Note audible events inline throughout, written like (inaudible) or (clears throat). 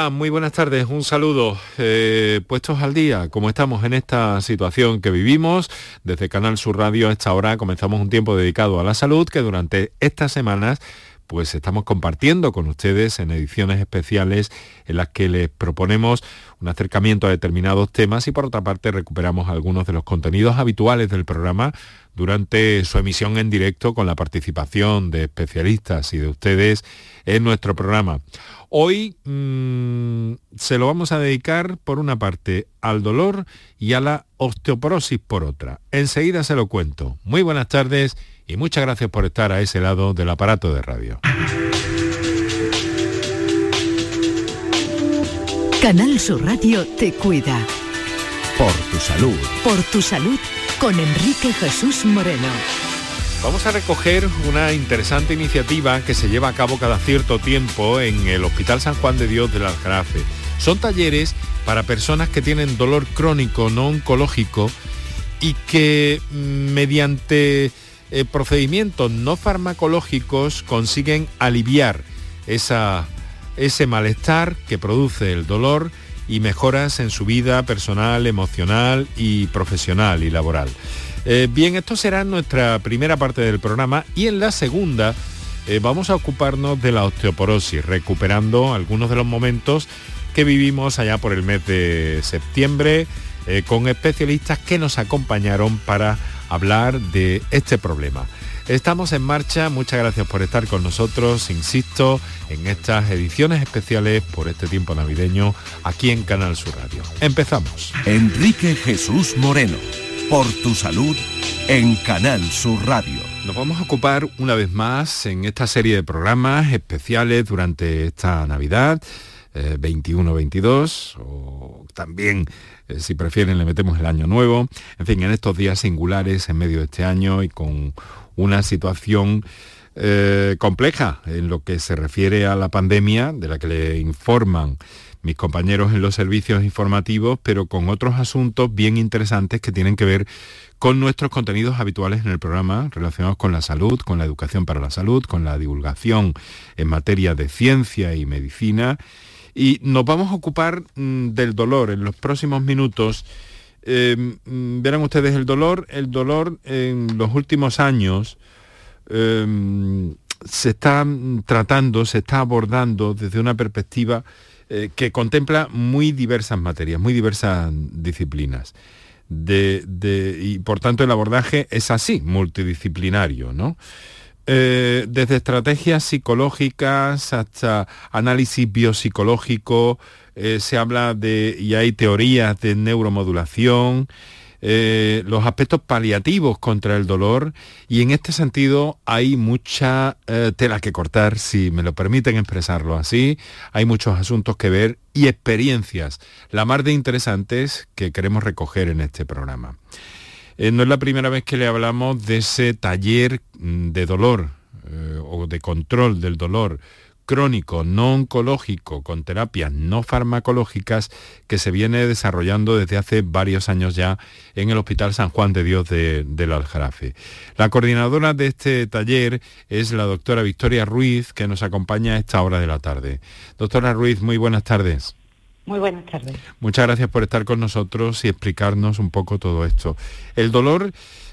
Ah, muy buenas tardes, un saludo. Eh, puestos al día, como estamos en esta situación que vivimos, desde Canal Sur Radio a esta hora comenzamos un tiempo dedicado a la salud que durante estas semanas pues estamos compartiendo con ustedes en ediciones especiales en las que les proponemos un acercamiento a determinados temas y por otra parte recuperamos algunos de los contenidos habituales del programa durante su emisión en directo con la participación de especialistas y de ustedes en nuestro programa. Hoy mm, se lo vamos a dedicar por una parte al dolor y a la osteoporosis por otra. Enseguida se lo cuento. Muy buenas tardes y muchas gracias por estar a ese lado del aparato de radio. Canal Sur Radio te cuida. Por tu salud. Por tu salud con Enrique Jesús Moreno. Vamos a recoger una interesante iniciativa que se lleva a cabo cada cierto tiempo en el Hospital San Juan de Dios del Aljarafe. Son talleres para personas que tienen dolor crónico no oncológico y que mm, mediante eh, procedimientos no farmacológicos consiguen aliviar ese malestar que produce el dolor y mejoras en su vida personal, emocional y profesional y laboral. Eh, bien, esto será nuestra primera parte del programa y en la segunda eh, vamos a ocuparnos de la osteoporosis, recuperando algunos de los momentos que vivimos allá por el mes de septiembre con especialistas que nos acompañaron para hablar de este problema. Estamos en marcha, muchas gracias por estar con nosotros, insisto, en estas ediciones especiales por este tiempo navideño aquí en Canal Sur Radio. Empezamos. Enrique Jesús Moreno, por tu salud en Canal Sur Radio. Nos vamos a ocupar una vez más en esta serie de programas especiales durante esta Navidad. 21-22 eh, o también eh, si prefieren le metemos el año nuevo, en fin, en estos días singulares en medio de este año y con una situación eh, compleja en lo que se refiere a la pandemia, de la que le informan mis compañeros en los servicios informativos, pero con otros asuntos bien interesantes que tienen que ver con nuestros contenidos habituales en el programa relacionados con la salud, con la educación para la salud, con la divulgación en materia de ciencia y medicina y nos vamos a ocupar mm, del dolor en los próximos minutos. Mm, verán ustedes el dolor, el dolor en los últimos años em, se está tratando, se está abordando desde una perspectiva eh, que contempla muy diversas materias, muy diversas disciplinas. y por tanto el abordaje es así, multidisciplinario, ¿no? Eh, desde estrategias psicológicas hasta análisis biopsicológico, eh, se habla de, y hay teorías de neuromodulación, eh, los aspectos paliativos contra el dolor y en este sentido hay mucha tela que cortar, si me lo permiten expresarlo así, hay muchos asuntos que ver y experiencias, la más de interesantes que queremos recoger en este programa. Eh, no es la primera vez que le hablamos de ese taller mm, de dolor eh, o de control del dolor crónico no oncológico con terapias no farmacológicas que se viene desarrollando desde hace varios años ya en el Hospital San Juan de Dios de, del Aljarafe. La coordinadora de este taller es la doctora Victoria Ruiz, que nos acompaña a esta hora de la tarde. Doctora Ruiz, muy buenas tardes. Muy buenas tardes. Muchas gracias por estar con nosotros y explicarnos un poco todo esto. El dolor,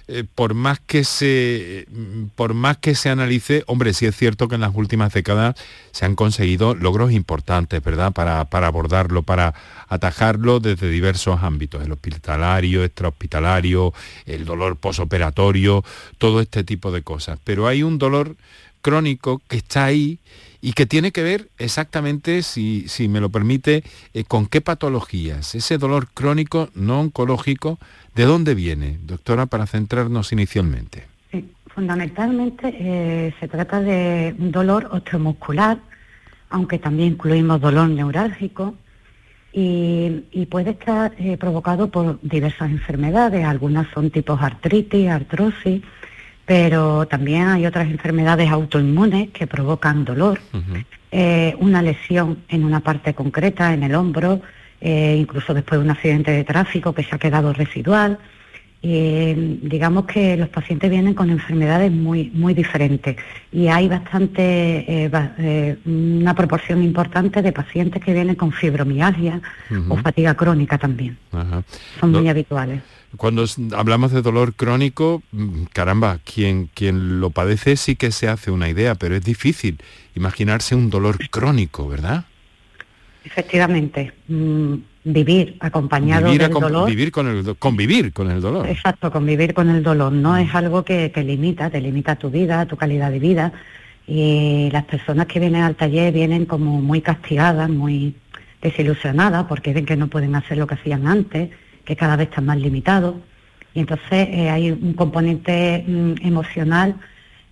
eh, por, más que se, por más que se analice, hombre, sí es cierto que en las últimas décadas se han conseguido logros importantes, ¿verdad?, para, para abordarlo, para atajarlo desde diversos ámbitos, el hospitalario, extrahospitalario, el dolor posoperatorio, todo este tipo de cosas. Pero hay un dolor crónico que está ahí y que tiene que ver exactamente, si, si me lo permite, eh, con qué patologías. Ese dolor crónico no oncológico, ¿de dónde viene, doctora, para centrarnos inicialmente? fundamentalmente eh, se trata de un dolor osteomuscular, aunque también incluimos dolor neurálgico, y, puede estar eh, provocado por diversas enfermedades, algunas son tipos artritis, artrosis, pero también hay otras enfermedades autoinmunes que provocan dolor, eh, una lesión en una parte concreta, en el hombro, eh, incluso después de un accidente de tráfico que se ha quedado residual, eh, digamos que los pacientes vienen con enfermedades muy, muy diferentes. Y hay bastante, eh, eh, una proporción importante de pacientes que vienen con fibromialgia o fatiga crónica también. Son muy habituales. Cuando hablamos de dolor crónico, mm, caramba, quien, quien lo padece sí que se hace una idea, pero es difícil imaginarse un dolor crónico, ¿verdad? Efectivamente. Mm, vivir acompañado del dolor. Vivir con el, convivir con el dolor. Exacto, convivir con el dolor. No es algo que te limita, te limita tu vida, tu calidad de vida. Y las personas que vienen al taller vienen como muy castigadas, muy desilusionadas, porque ven que no pueden hacer lo que hacían antes, que cada vez están más limitados. Y entonces eh, hay un componente mm, emocional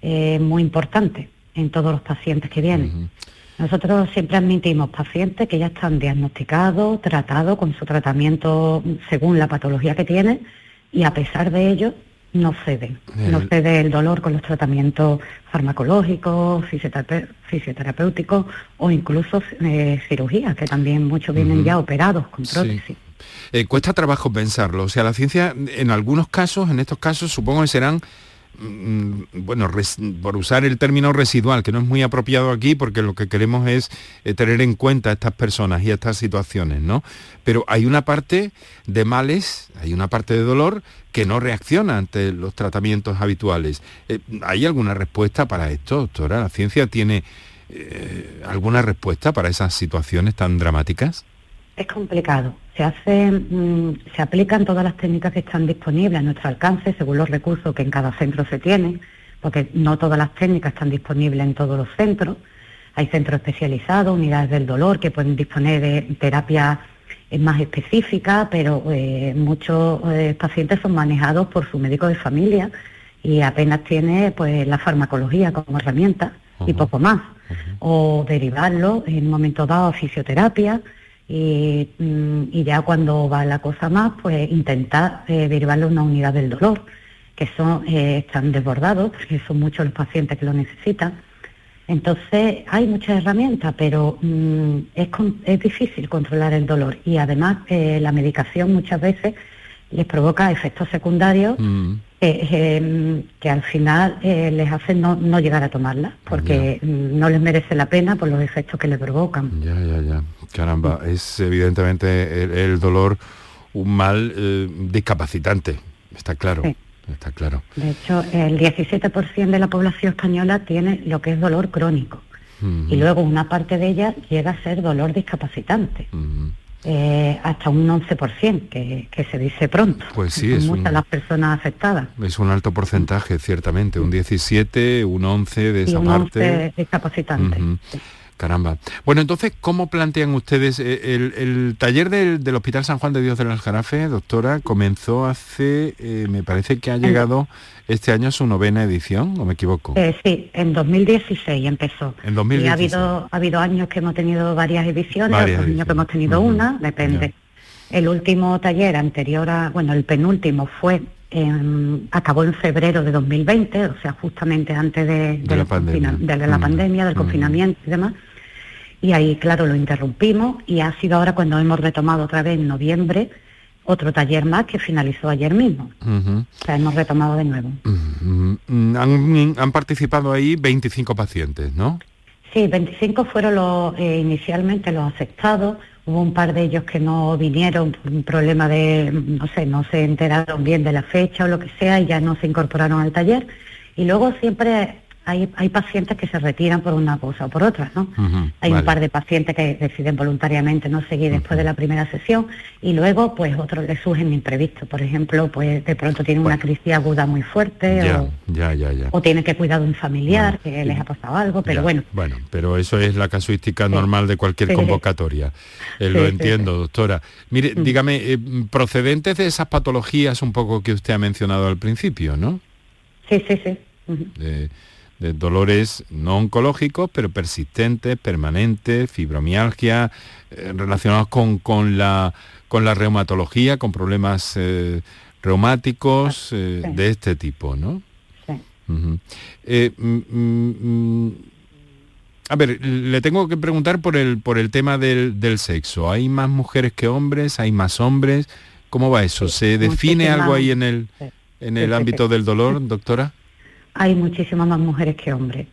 eh, muy importante en todos los pacientes que vienen. Nosotros siempre admitimos pacientes que ya están diagnosticados, tratados con su tratamiento según la patología que tienen y a pesar de ello no ceden. No cede el dolor con los tratamientos farmacológicos, fisioterapéuticos o incluso eh, cirugías, que también muchos vienen ya operados con prótesis. Eh, cuesta trabajo pensarlo. O sea, la ciencia en algunos casos, en estos casos, supongo que serán Mm, bueno, por usar el término residual, que no es muy apropiado aquí porque lo que queremos es eh, tener en cuenta a estas personas y estas situaciones, ¿no? Pero hay una parte de males, hay una parte de dolor que no reacciona ante los tratamientos habituales. Eh, ¿Hay alguna respuesta para esto, doctora? ¿La ciencia tiene alguna respuesta para esas situaciones tan dramáticas? Es complicado. Se hace, mm, se aplican todas las técnicas que están disponibles a nuestro alcance según los recursos que en cada centro se tienen, porque no todas las técnicas están disponibles en todos los centros. Hay centros especializados, unidades del dolor que pueden disponer de terapia más específica, pero eh, muchos eh, pacientes son manejados por su médico de familia y apenas tiene pues la farmacología como herramienta y poco más. O derivarlo en un momento dado a fisioterapia Mm, y, ya cuando va la cosa más, pues intentar eh, derivarle una unidad del dolor, que son, eh, están desbordados, porque son muchos los pacientes que lo necesitan. Entonces hay muchas herramientas, pero mm, es, es, difícil controlar el dolor y además eh, la medicación muchas veces les provoca efectos secundarios mm. Em, que al final eh, les hacen no, llegar a tomarla, porque no les merece la pena por los efectos que le provocan. Ya, ya, ya. Caramba, es evidentemente el, dolor un mal eh, discapacitante, está claro. Está claro. De hecho, el 17% de la población española tiene lo que es dolor crónico. Y luego una parte de ella llega a ser dolor discapacitante. Eh, hasta un 11%, que, que se dice pronto. Pues sí, es muchas las personas afectadas. Es un alto porcentaje, ciertamente, un 17, un 11 de esa un parte. discapacitantes. Caramba. Bueno, entonces, ¿cómo plantean ustedes eh, el, taller del, Hospital San Juan de Dios de las Jarafe, doctora, comenzó hace, eh, me parece que ha llegado este año a su novena edición, ¿o me equivoco? Eh, sí, en 2016 empezó. En 2016. Y ha habido, ha habido años que hemos tenido varias ediciones, otros años que hemos tenido una, depende. El último taller anterior a, bueno, el penúltimo fue acabó en febrero de 2020, o sea, justamente antes de, la, pandemia. de la pandemia, del confinamiento y demás. Y ahí, claro, lo interrumpimos y ha sido ahora cuando hemos retomado otra vez en noviembre otro taller más que finalizó ayer mismo. O sea, hemos retomado de nuevo. han, participado ahí 25 pacientes, ¿no? Sí, 25 fueron los eh, inicialmente los aceptados. Hubo un par de ellos que no vinieron por un problema de, no sé, no se enteraron bien de la fecha o lo que sea y ya no se incorporaron al taller. Y luego siempre hay, hay pacientes que se retiran por una cosa o por otra, ¿no? hay un par de pacientes que deciden voluntariamente no seguir después de la primera sesión y luego pues otros les surgen imprevistos. Por ejemplo, pues de pronto tienen una crisis aguda muy fuerte o, ya, o tienen que cuidar de un familiar que les ha pasado algo, pero bueno. Bueno, pero eso es la casuística normal de cualquier convocatoria. Eh, lo entiendo, doctora. Mire, mm. dígame, eh, procedentes de esas patologías un poco que usted ha mencionado al principio, ¿no? Sí, sí, sí dolores no oncológicos, pero persistentes, permanentes, fibromialgia, eh, relacionados con, con, la, con la reumatología, con problemas eh, reumáticos eh, de este tipo, ¿no? Sí. Mm, mm, mm, a ver, le tengo que preguntar por el, por el tema del, del, sexo. ¿Hay más mujeres que hombres? ¿Hay más hombres? ¿Cómo va eso? ¿Se define algo ahí en el, en el ámbito del dolor, doctora? Hay muchísimas más mujeres que hombres.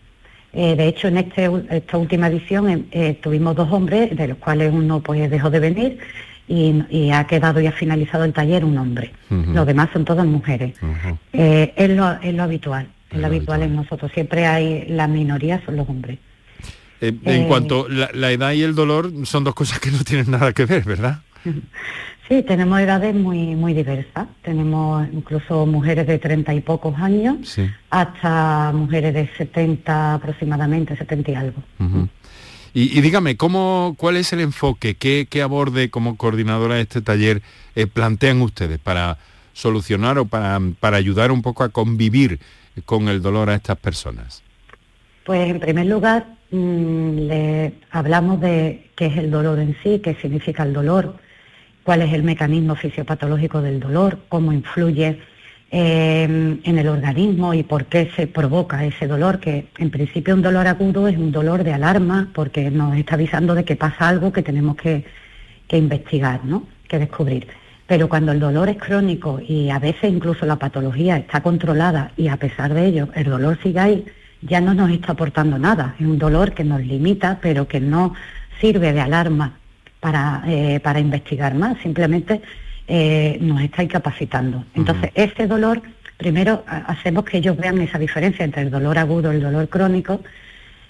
Eh, de hecho, en este, esta última edición eh, tuvimos dos hombres, de los cuales uno pues dejó de venir y, ha quedado y ha finalizado el taller un hombre. Los demás son todas mujeres. Eh, es, lo, habitual. Es lo habitual en nosotros. Siempre hay, la minoría son los hombres. en cuanto la, la edad y el dolor son dos cosas que no tienen nada que ver, ¿verdad? (laughs) Sí, tenemos edades muy muy diversas. Tenemos incluso mujeres de treinta y pocos años hasta mujeres de 70 aproximadamente, 70 y algo. y, dígame, ¿cómo, ¿cuál es el enfoque? ¿Qué, qué aborde como coordinadora de este taller eh, plantean ustedes para solucionar o para, para ayudar un poco a convivir con el dolor a estas personas? Pues en primer lugar, mm, le hablamos de qué es el dolor en sí, qué significa el dolor, cuál es el mecanismo fisiopatológico del dolor, cómo influye em, en el organismo y por qué se provoca ese dolor, que en principio un dolor agudo es un dolor de alarma porque nos está avisando de que pasa algo que tenemos que, investigar, ¿no? que descubrir. Pero cuando el dolor es crónico y a veces incluso la patología está controlada y a pesar de ello el dolor sigue ahí, ya no nos está aportando nada. Es un dolor que nos limita, pero que no sirve de alarma para, eh, para investigar más, simplemente eh, nos está incapacitando. Entonces, ese dolor, primero hacemos que ellos vean esa diferencia entre el dolor agudo y el dolor crónico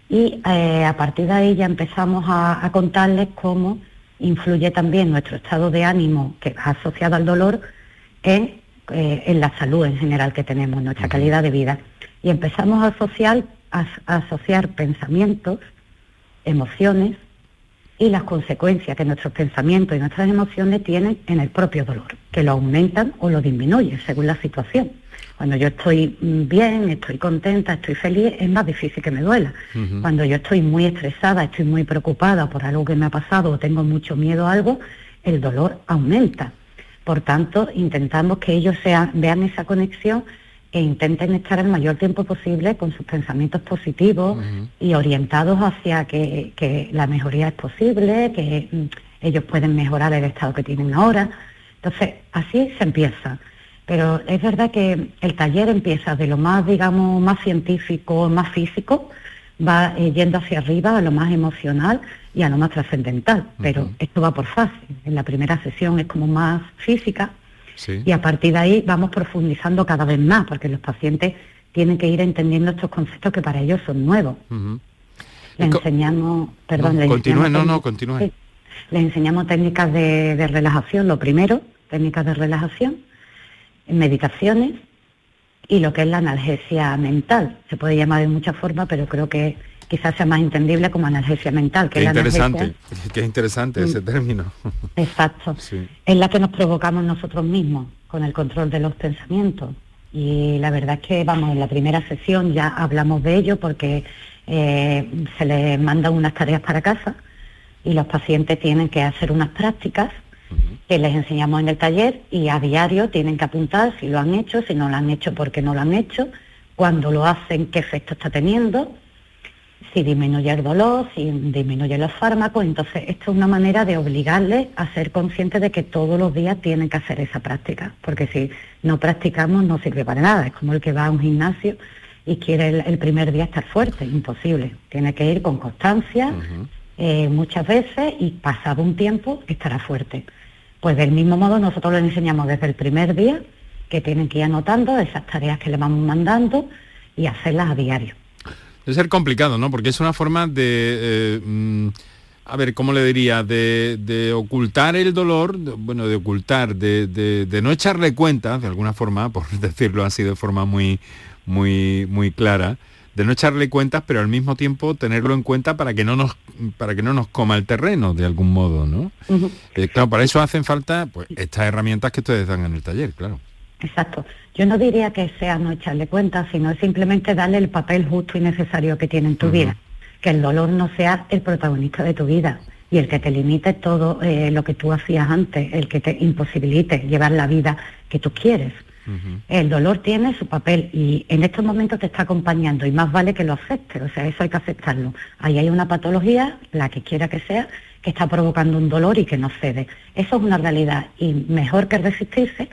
y eh, a partir de ahí ya empezamos a, contarles cómo influye también nuestro estado de ánimo que va asociado al dolor en, en la salud en general que tenemos, nuestra calidad de vida. Y empezamos a asociar, a asociar pensamientos, emociones, y las consecuencias que nuestros pensamientos y nuestras emociones tienen en el propio dolor, que lo aumentan o lo disminuyen según la situación. Cuando yo estoy bien, estoy contenta, estoy feliz, es más difícil que me duela. Cuando yo estoy muy estresada, estoy muy preocupada por algo que me ha pasado o tengo mucho miedo a algo, el dolor aumenta. Por tanto, intentamos que ellos sean, vean esa conexión e intenten estar el mayor tiempo posible con sus pensamientos positivos y orientados hacia que, la mejoría es posible, que mm, ellos pueden mejorar el estado que tienen ahora. Entonces, así se empieza. Pero es verdad que el taller empieza de lo más, digamos, más científico, más físico, va eh, yendo hacia arriba a lo más emocional y a lo más trascendental. Pero esto va por fase. En la primera sesión es como más física, y a partir de ahí vamos profundizando cada vez más, porque los pacientes tienen que ir entendiendo estos conceptos que para ellos son nuevos. Le enseñamos, perdón, le continúe, no, no, continúe. le enseñamos técnicas de, relajación, lo primero, técnicas de relajación, meditaciones y lo que es la analgesia mental. Se puede llamar de muchas formas, pero creo que quizás sea más entendible como analgesia mental. Que qué interesante, qué interesante ese mm. término. (laughs) Exacto. Es la que nos provocamos nosotros mismos con el control de los pensamientos. Y la verdad es que, vamos, en la primera sesión ya hablamos de ello porque eh, se les mandan unas tareas para casa y los pacientes tienen que hacer unas prácticas que les enseñamos en el taller y a diario tienen que apuntar si lo han hecho, si no lo han hecho, por qué no lo han hecho, cuando lo hacen, qué efecto está teniendo si disminuye el dolor, si disminuye los fármacos, entonces esto es una manera de obligarles a ser conscientes de que todos los días tienen que hacer esa práctica, porque si no practicamos no sirve para nada, es como el que va a un gimnasio y quiere el, primer día estar fuerte, imposible, tiene que ir con constancia eh, muchas veces y pasado un tiempo estará fuerte. Pues del mismo modo nosotros les enseñamos desde el primer día que tienen que ir anotando esas tareas que le vamos mandando y hacerlas a diario. Debe ser complicado, ¿no? Porque es una forma de... Eh, mm, a ver, ¿cómo le diría? De, ocultar el dolor, bueno, de ocultar, de, no echarle cuenta, de alguna forma, por (laughs) decirlo así de forma muy, muy, muy clara, de no echarle cuentas, pero al mismo tiempo tenerlo en cuenta para que no nos, para que no nos coma el terreno de algún modo, ¿no? Eh, claro, para eso hacen falta pues, estas herramientas que ustedes dan en el taller, claro. Exacto. Yo no diría que sea no echarle cuenta, sino simplemente darle el papel justo y necesario que tiene en tu vida. Que el dolor no sea el protagonista de tu vida y el que te limite todo eh, lo que tú hacías antes, el que te imposibilite llevar la vida que tú quieres. El dolor tiene su papel y en estos momentos te está acompañando y más vale que lo aceptes, o sea, eso hay que aceptarlo. Ahí hay una patología, la que quiera que sea, que está provocando un dolor y que no cede. Eso es una realidad y mejor que resistirse,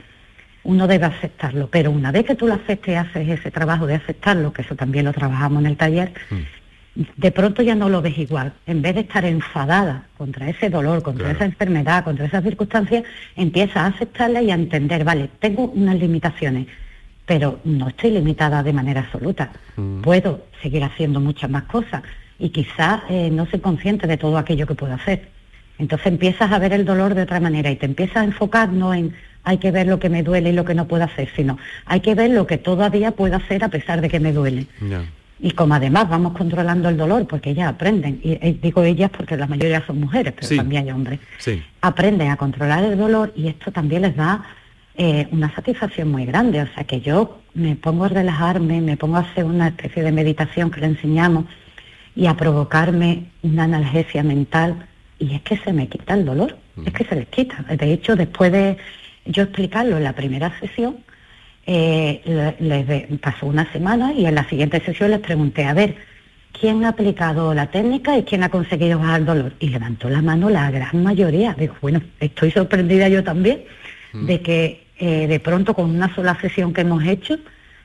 uno debe aceptarlo, pero una vez que tú lo aceptes y haces ese trabajo de aceptarlo, que eso también lo trabajamos en el taller, mm. de pronto ya no lo ves igual. En vez de estar enfadada contra ese dolor, contra esa enfermedad, contra esas circunstancias, empiezas a aceptarla y a entender, vale, tengo unas limitaciones, pero no estoy limitada de manera absoluta. Mm. Puedo seguir haciendo muchas más cosas y quizás eh, no soy consciente de todo aquello que puedo hacer. Entonces empiezas a ver el dolor de otra manera y te empiezas a enfocar no en hay que ver lo que me duele y lo que no puedo hacer, sino hay que ver lo que todavía puedo hacer a pesar de que me duele. Y como además vamos controlando el dolor, porque ellas aprenden, y, digo ellas porque la mayoría son mujeres, pero también hay hombres, aprenden a controlar el dolor y esto también les da eh, una satisfacción muy grande. O sea que yo me pongo a relajarme, me pongo a hacer una especie de meditación que le enseñamos y a provocarme una analgesia mental y es que se me quita el dolor, es que se les quita. De hecho, después de yo explicarlo en la primera sesión, eh, les pasó una semana y en la siguiente sesión les pregunté, a ver, ¿quién ha aplicado la técnica y quién ha conseguido bajar el dolor? Y levantó la mano la gran mayoría. Digo, bueno, estoy sorprendida yo también de que eh, de pronto con una sola sesión que hemos hecho,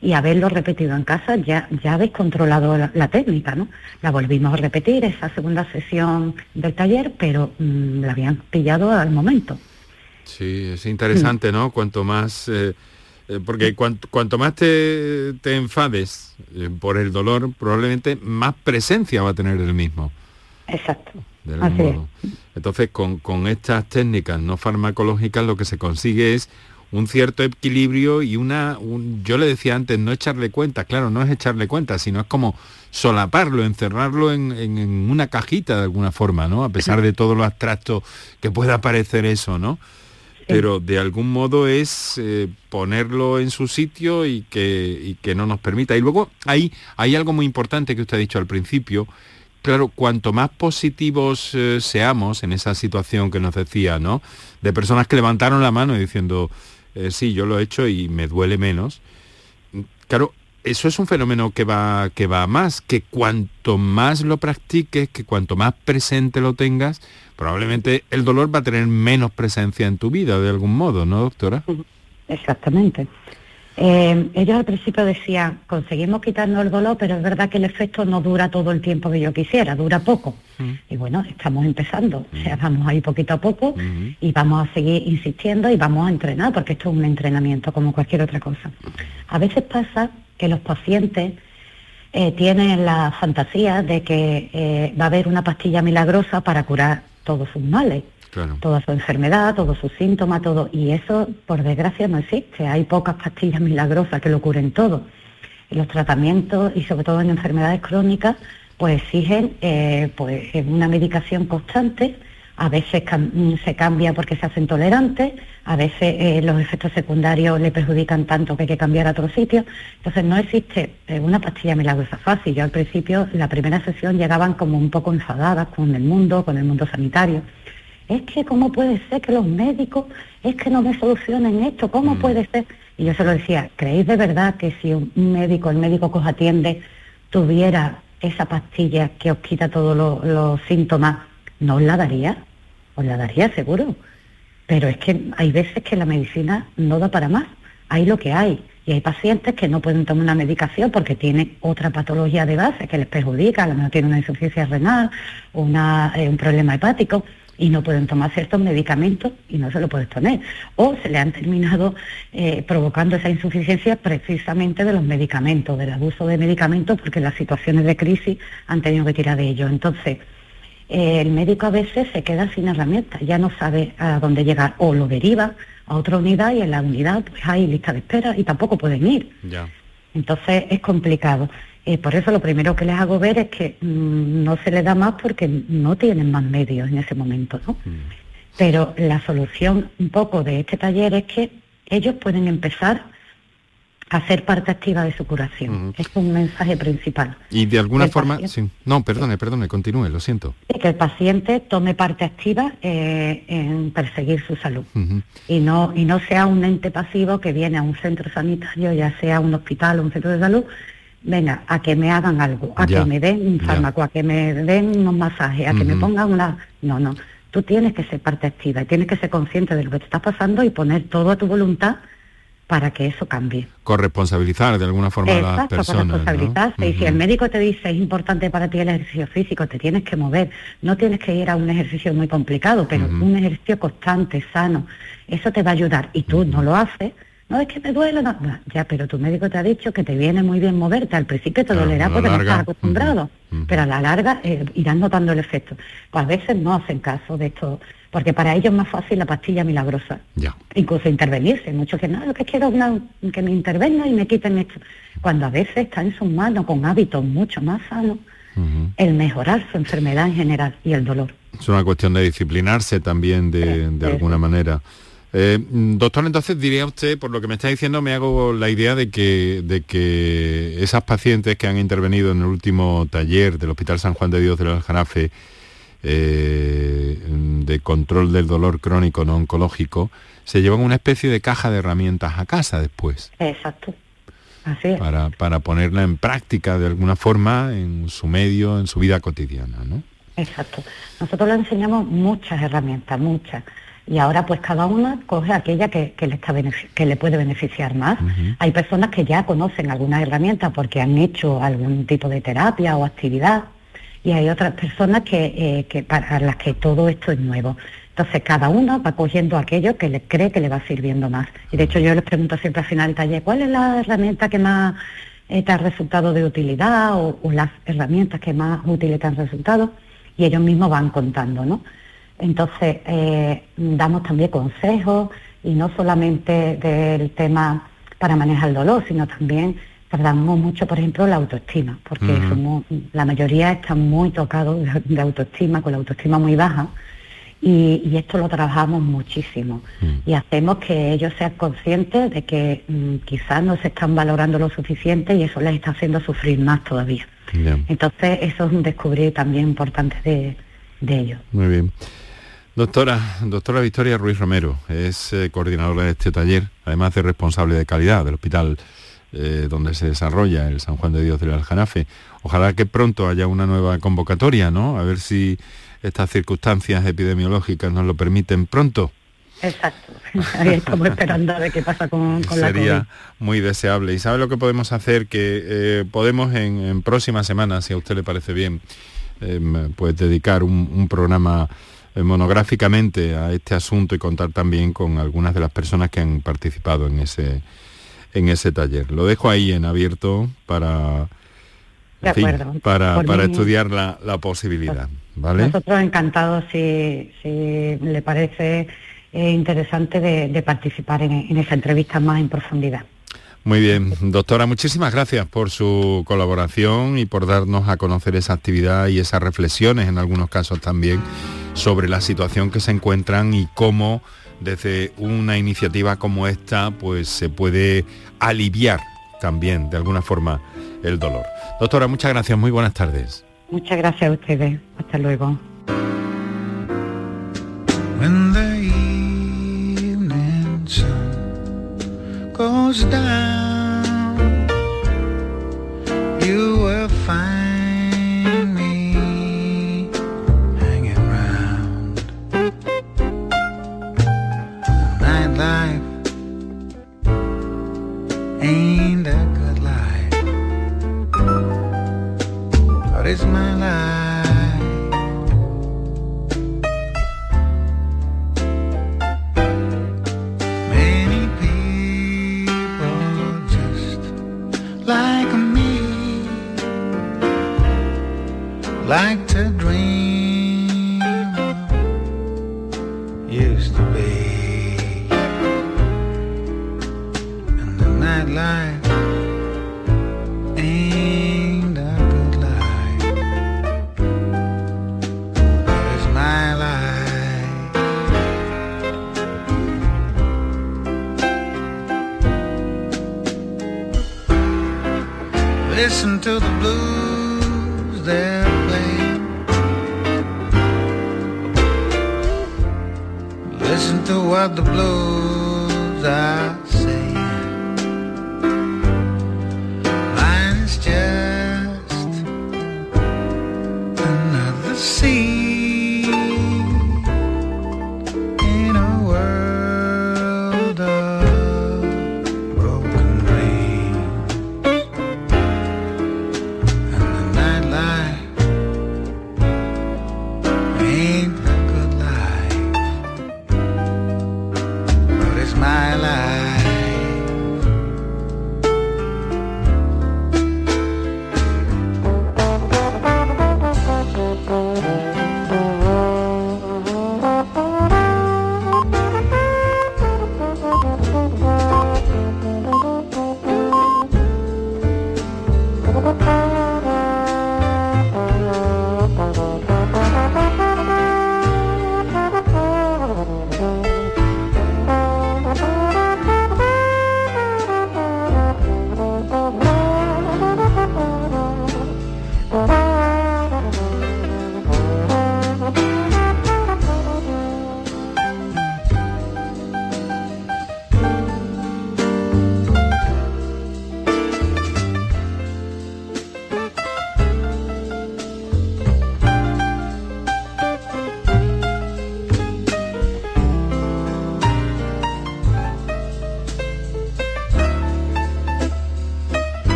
y haberlo repetido en casa ya, ya habéis controlado la, técnica, ¿no? La volvimos a repetir, esa segunda sesión del taller, pero mm, la habían pillado al momento. Sí, es interesante, ¿no? Cuanto más... Eh, eh, porque cuanto, más te, enfades eh, por el dolor, probablemente más presencia va a tener el mismo. Exacto. Entonces, con, con estas técnicas no farmacológicas lo que se consigue es un cierto equilibrio y una, yo le decía antes, no echarle cuenta, claro, no es echarle cuenta, sino es como solaparlo, encerrarlo en, una cajita de alguna forma, ¿no? A pesar de todo lo abstracto que pueda parecer eso, ¿no? Pero de algún modo es eh, ponerlo en su sitio y que, que no nos permita. Y luego hay, hay algo muy importante que usted ha dicho al principio, claro, cuanto más positivos eh, seamos en esa situación que nos decía, ¿no? De personas que levantaron la mano diciendo, eh, sí, yo lo he hecho y me duele menos. Claro, eso es un fenómeno que va, que va más, que cuanto más lo practiques, que cuanto más presente lo tengas, probablemente el dolor va a tener menos presencia en tu vida de algún modo, ¿no, doctora? Exactamente. Eh, ellos al principio decían, conseguimos quitarnos el dolor, pero es verdad que el efecto no dura todo el tiempo que yo quisiera, dura poco. Mm. Y bueno, estamos empezando, o sea, mm. vamos ahí poquito a poco mm-hmm. y vamos a seguir insistiendo y vamos a entrenar, porque esto es un entrenamiento como cualquier otra cosa. A veces pasa que los pacientes eh, tienen la fantasía de que eh, va a haber una pastilla milagrosa para curar todos sus males toda su enfermedad, todos sus síntomas, todo. Y eso, por desgracia, no existe. Hay pocas pastillas milagrosas que lo curen todo. los tratamientos, y sobre todo en enfermedades crónicas, pues exigen eh, pues, una medicación constante. A veces se cambia porque se hacen tolerantes, a veces eh, los efectos secundarios le perjudican tanto que hay que cambiar a otro sitio. Entonces no existe eh, una pastilla milagrosa fácil. Yo al principio, la primera sesión, llegaban como un poco enfadadas con el mundo, con el mundo sanitario es que cómo puede ser que los médicos, es que no me solucionen esto, ¿cómo mm. puede ser? Y yo se lo decía, ¿creéis de verdad que si un médico, el médico que os atiende, tuviera esa pastilla que os quita todos los, síntomas, no os la daría? Os la daría seguro. Pero es que hay veces que la medicina no da para más, hay lo que hay. Y hay pacientes que no pueden tomar una medicación porque tienen otra patología de base que les perjudica, a lo mejor tienen una insuficiencia renal, una, eh, un problema hepático y no pueden tomar ciertos medicamentos y no se lo pueden poner. O se le han terminado eh, provocando esa insuficiencia precisamente de los medicamentos, del abuso de medicamentos, porque las situaciones de crisis han tenido que tirar de ellos. Entonces, eh, el médico a veces se queda sin herramientas, ya no sabe a dónde llegar, o lo deriva a otra unidad y en la unidad pues hay lista de espera y tampoco pueden ir. Entonces es complicado. Eh, por eso lo primero que les hago ver es que mm, no se les da más porque no tienen más medios en ese momento, ¿no? Mm. Pero la solución un poco de este taller es que ellos pueden empezar a ser parte activa de su curación. Es un mensaje principal. Y de alguna forma, sí. no, perdone, perdone, continúe, lo siento. que el paciente tome parte activa eh, en perseguir su salud y no y no sea un ente pasivo que viene a un centro sanitario, ya sea un hospital o un centro de salud, venga, a que me hagan algo, a que me den un fármaco, a que me den unos masajes, a que me pongan una... No, no, tú tienes que ser parte activa y tienes que ser consciente de lo que te está pasando y poner todo a tu voluntad para que eso cambie. Corresponsabilizar de alguna forma a las personas. corresponsabilizarse. Y si el médico te dice es importante para ti el ejercicio físico, te tienes que mover. No tienes que ir a un ejercicio muy complicado, pero un ejercicio constante, sano. Eso te va a ayudar. Y tú no lo haces, no es que me duele, no. ya, pero tu médico te ha dicho que te viene muy bien moverte. Al principio te dolerá porque no estás acostumbrado, pero a la larga eh, irás notando el efecto. Pues a veces no hacen caso de esto, porque para ellos es más fácil la pastilla milagrosa. Ya. Incluso intervenirse. Muchos que no, lo que quiero es que me intervengan y me quiten esto. Cuando a veces está en sus manos con hábitos mucho más sanos, el mejorar su enfermedad en general y el dolor. Es una cuestión de disciplinarse también de, de alguna manera. Eh, doctor, entonces diría usted, por lo que me está diciendo, me hago la idea de que, de que esas pacientes que han intervenido en el último taller del Hospital San Juan de Dios del Aljarafe eh, de control del dolor crónico no oncológico, se llevan una especie de caja de herramientas a casa después. Exacto. Así es. Para, para ponerla en práctica de alguna forma en su medio, en su vida cotidiana, ¿no? Exacto. Nosotros le enseñamos muchas herramientas, muchas y ahora pues cada una coge aquella que, le, está que le puede beneficiar más. Hay personas que ya conocen algunas herramientas porque han hecho algún tipo de terapia o actividad y hay otras personas que, eh, para las que todo esto es nuevo. Entonces cada uno va cogiendo aquello que le cree que le va sirviendo más. Y de hecho yo les pregunto siempre al final del taller, ¿cuál es la herramienta que más eh, te ha resultado de utilidad o, o, las herramientas que más útiles te han resultado? Y ellos mismos van contando, ¿no? Entonces, eh, damos también consejos y no solamente del tema para manejar el dolor, sino también tratamos mucho, por ejemplo, la autoestima, porque somos, la mayoría están muy tocados de, autoestima, con la autoestima muy baja, y, esto lo trabajamos muchísimo. Mm. Y hacemos que ellos sean conscientes de que mm, quizás no se están valorando lo suficiente y eso les está haciendo sufrir más todavía. Entonces, eso es un descubrir también importante de, de ellos. Muy bien. Doctora, doctora Victoria Ruiz Romero, es eh, coordinadora de este taller, además de responsable de calidad del hospital eh, donde se desarrolla el San Juan de Dios del Aljanafe. Ojalá que pronto haya una nueva convocatoria, ¿no? A ver si estas circunstancias epidemiológicas nos lo permiten pronto. Exacto, (laughs) ahí estamos esperando a ver qué pasa con, con la Sería muy deseable. ¿Y sabe lo que podemos hacer? Que eh, podemos en, próximas semanas, si a usted le parece bien, pues dedicar un programa monográficamente a este asunto y contar también con algunas de las personas que han participado en ese, en ese taller. Lo dejo ahí en abierto para, para, para estudiar la, posibilidad. ¿vale? Nosotros encantados si, si le parece eh, interesante de, participar en, en esa entrevista más en profundidad. Muy bien, doctora, muchísimas gracias por su colaboración y por darnos a conocer esa actividad y esas reflexiones en algunos casos también sobre la situación que se encuentran y cómo desde una iniciativa como esta pues se puede aliviar también de alguna forma el dolor. Doctora, muchas gracias, muy buenas tardes. Muchas gracias a ustedes, hasta luego. goes down, is my life? Listen to the blues there to what the blues are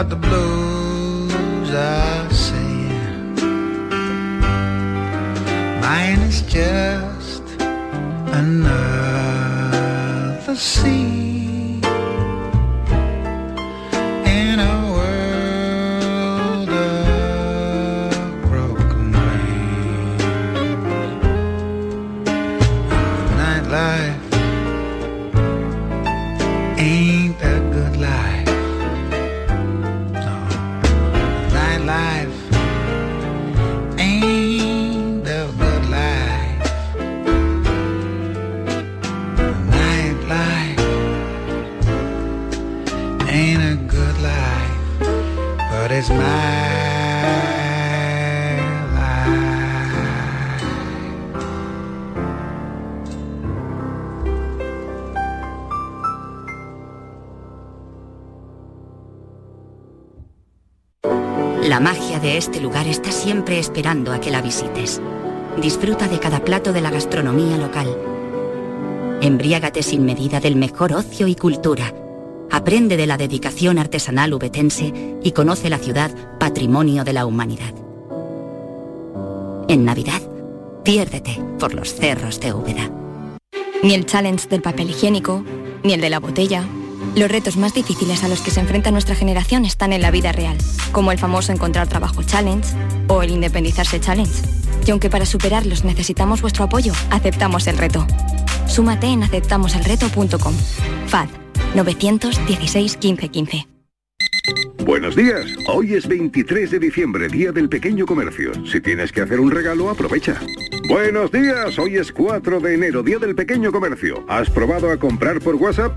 out the blue. Esperando a que la visites. Disfruta de cada plato de la gastronomía local. Embriágate sin medida del mejor ocio y cultura. Aprende de la dedicación artesanal ubetense y conoce la ciudad patrimonio de la humanidad. En Navidad, piérdete por los cerros de Úbeda. Ni el challenge del papel higiénico, ni el de la botella los retos más difíciles a los que se enfrenta nuestra generación están en la vida real, como el famoso Encontrar Trabajo Challenge o el Independizarse Challenge. Y aunque para superarlos necesitamos vuestro apoyo, aceptamos el reto. Súmate en aceptamoselreto.com. FAD 916 1515. Buenos días, hoy es 23 de diciembre, Día del Pequeño Comercio. Si tienes que hacer un regalo, aprovecha. Buenos días, hoy es 4 de enero, Día del Pequeño Comercio. ¿Has probado a comprar por WhatsApp?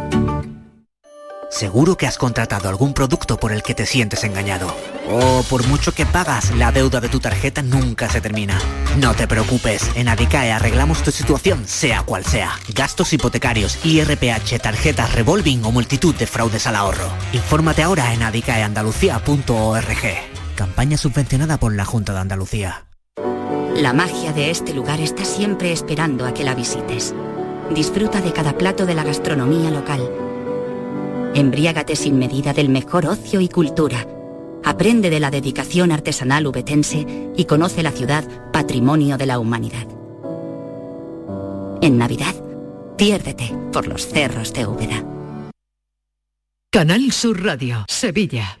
Seguro que has contratado algún producto por el que te sientes engañado. O por mucho que pagas, la deuda de tu tarjeta nunca se termina. No te preocupes, en Adicae arreglamos tu situación, sea cual sea. Gastos hipotecarios, IRPH, tarjetas revolving o multitud de fraudes al ahorro. Infórmate ahora en adicaeandalucía.org. Campaña subvencionada por la Junta de Andalucía. La magia de este lugar está siempre esperando a que la visites. Disfruta de cada plato de la gastronomía local Embriágate sin medida del mejor ocio y cultura. Aprende de la dedicación artesanal ubetense y conoce la ciudad patrimonio de la humanidad. En Navidad, piérdete por los cerros de Úbeda. Canal Sur Radio, Sevilla.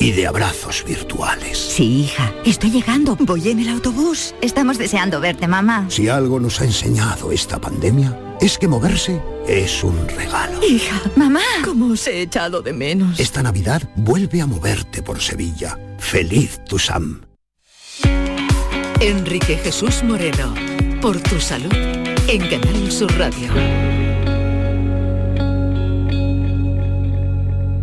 y de abrazos virtuales. Sí, hija, estoy llegando. Voy en el autobús. Estamos deseando verte, mamá. Si algo nos ha enseñado esta pandemia, es que moverse es un regalo. Hija, mamá, ¿cómo os he echado de menos? Esta Navidad vuelve a moverte por Sevilla. Feliz tu Sam. Enrique Jesús Moreno, por tu salud, en Canal Sur Radio.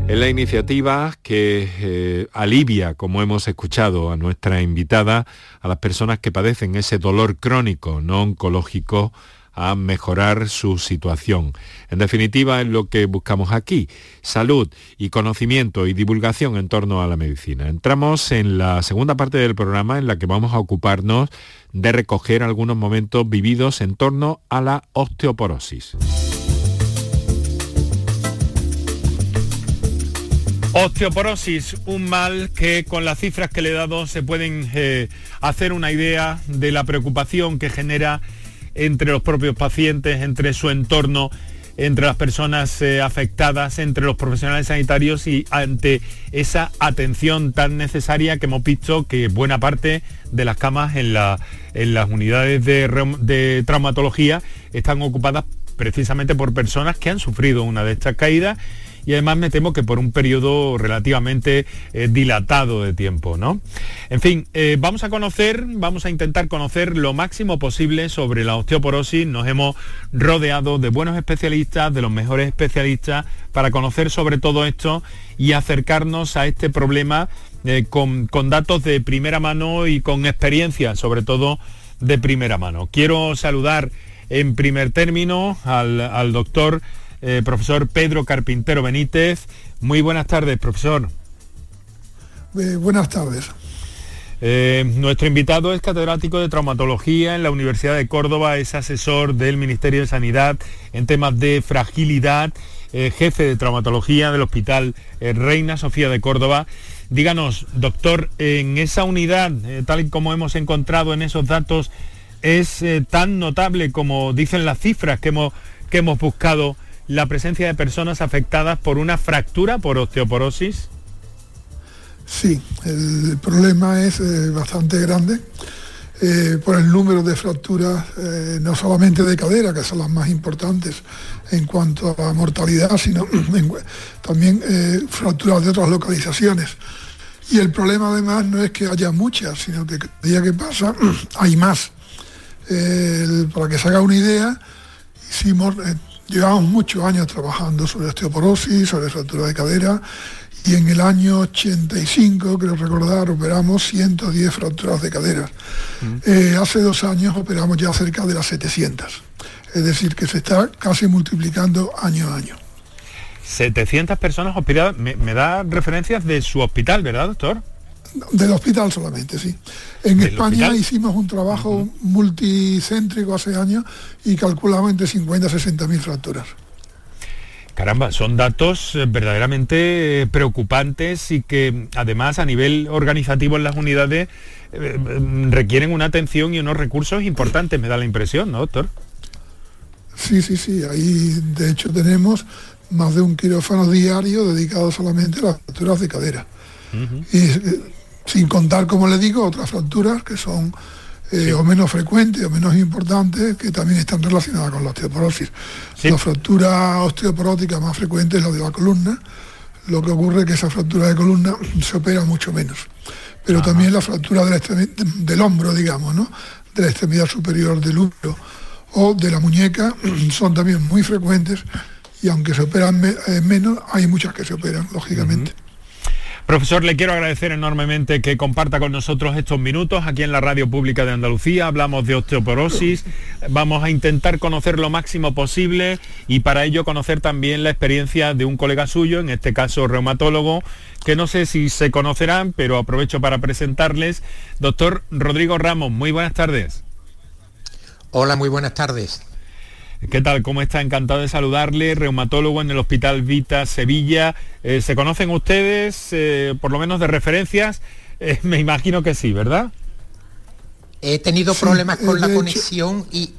Es la iniciativa que eh, alivia, como hemos escuchado a nuestra invitada, a las personas que padecen ese dolor crónico no oncológico a mejorar su situación. En definitiva, es lo que buscamos aquí, salud y conocimiento y divulgación en torno a la medicina. Entramos en la segunda parte del programa en la que vamos a ocuparnos de recoger algunos momentos vividos en torno a la osteoporosis. Osteoporosis, un mal que con las cifras que le he dado se pueden eh, hacer una idea de la preocupación que genera entre los propios pacientes, entre su entorno, entre las personas eh, afectadas, entre los profesionales sanitarios y ante esa atención tan necesaria que hemos visto que buena parte de las camas en, las unidades de traumatología están ocupadas precisamente por personas que han sufrido una de estas caídas y además me temo que por un periodo relativamente eh, dilatado de tiempo, ¿no? En fin, eh, vamos a conocer, vamos a intentar conocer lo máximo posible sobre la osteoporosis. Nos hemos rodeado de buenos especialistas, de los mejores especialistas, para conocer sobre todo esto y acercarnos a este problema eh, con, datos de primera mano y con experiencia, sobre todo de primera mano. Quiero saludar en primer término al, al doctor eh, profesor Pedro Carpintero Benítez. Muy buenas tardes, profesor. Eh, buenas tardes. Eh, nuestro invitado es catedrático de traumatología en la Universidad de Córdoba, es asesor del Ministerio de Sanidad en temas de fragilidad, jefe de traumatología del Hospital Reina Sofía de Córdoba. Díganos, doctor, en esa unidad, tal y como hemos encontrado en esos datos, ¿es tan notable como dicen las cifras que hemos, que hemos buscado la presencia de personas afectadas por una fractura por osteoporosis? Sí, el problema es eh, bastante grande eh, por el número de fracturas, eh, no solamente de cadera, que son las más importantes en cuanto a mortalidad, sino (clears throat) también fracturas de otras localizaciones. Y el problema además no es que haya muchas, sino que cada día que pasa (clears throat) hay más. para que se haga una idea, hicimos Llevamos muchos años trabajando sobre osteoporosis, sobre fractura de cadera y en el año 85, creo recordar, operamos 110 fracturas de cadera. Mm. Eh, hace dos años operamos ya cerca de las 700. Es decir, que se está casi multiplicando año a año. 700 personas operadas, me da referencias de su hospital, ¿verdad, doctor? Del hospital solamente, sí. En España hicimos un trabajo multicéntrico hace años y calculamos entre 50 y 60 mil fracturas. Caramba, son datos eh, verdaderamente eh, preocupantes y que además a nivel organizativo en las unidades eh, requieren una atención y unos recursos importantes, me da la impresión, ¿no, doctor? Sí, sí, sí. Ahí de hecho tenemos más de un quirófano diario dedicado solamente a las fracturas de cadera. Sin contar, como le digo, otras fracturas que son eh, o menos frecuentes o menos importantes que también están relacionadas con la osteoporosis. La fractura osteoporótica más frecuente es la de la columna, lo que ocurre es que esa fractura de columna se opera mucho menos. Pero también la fractura del, hombro, digamos, ¿no? de la extremidad superior del útero o de la muñeca (clears throat) son también muy frecuentes y aunque se operan eh, menos, hay muchas que se operan, lógicamente. Profesor, le quiero agradecer enormemente que comparta con nosotros estos minutos aquí en la Radio Pública de Andalucía. Hablamos de osteoporosis, vamos a intentar conocer lo máximo posible y para ello conocer también la experiencia de un colega suyo, en este caso reumatólogo, que no sé si se conocerán, pero aprovecho para presentarles. Doctor Rodrigo Ramos, muy buenas tardes. Hola, muy buenas tardes. ¿Qué tal? ¿Cómo está? Encantado de saludarle, reumatólogo en el Hospital Vita Sevilla. Eh, ¿Se conocen ustedes, eh, por lo menos de referencias? Eh, me imagino que sí, ¿verdad? He tenido problemas con la conexión y,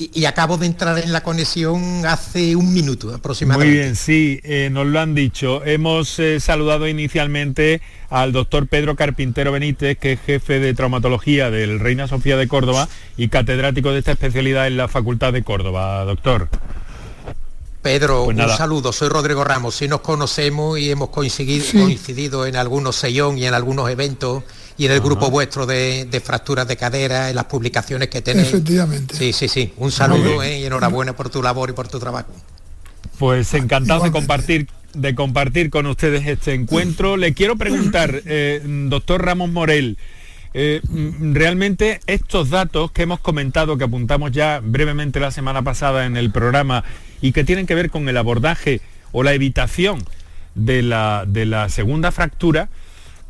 y, acabo de entrar en la conexión hace un minuto aproximadamente. Muy bien, sí, eh, nos lo han dicho. Hemos eh, saludado inicialmente al doctor Pedro Carpintero Benítez, que es jefe de traumatología del Reina Sofía de Córdoba y catedrático de esta especialidad en la Facultad de Córdoba. Doctor. Pedro, pues un saludo, soy Rodrigo Ramos, sí nos conocemos y hemos coincidido, coincidido en algunos sillón y en algunos eventos y en el grupo vuestro de, fracturas de cadera, en las publicaciones que tenéis. Efectivamente. Sí, sí, sí. Un saludo eh, y enhorabuena por tu labor y por tu trabajo. Pues encantado de compartir de compartir con ustedes este encuentro. Le quiero preguntar, eh, doctor Ramos Morel, eh, realmente estos datos que hemos comentado, que apuntamos ya brevemente la semana pasada en el programa y que tienen que ver con el abordaje o la evitación de la, de la segunda fractura,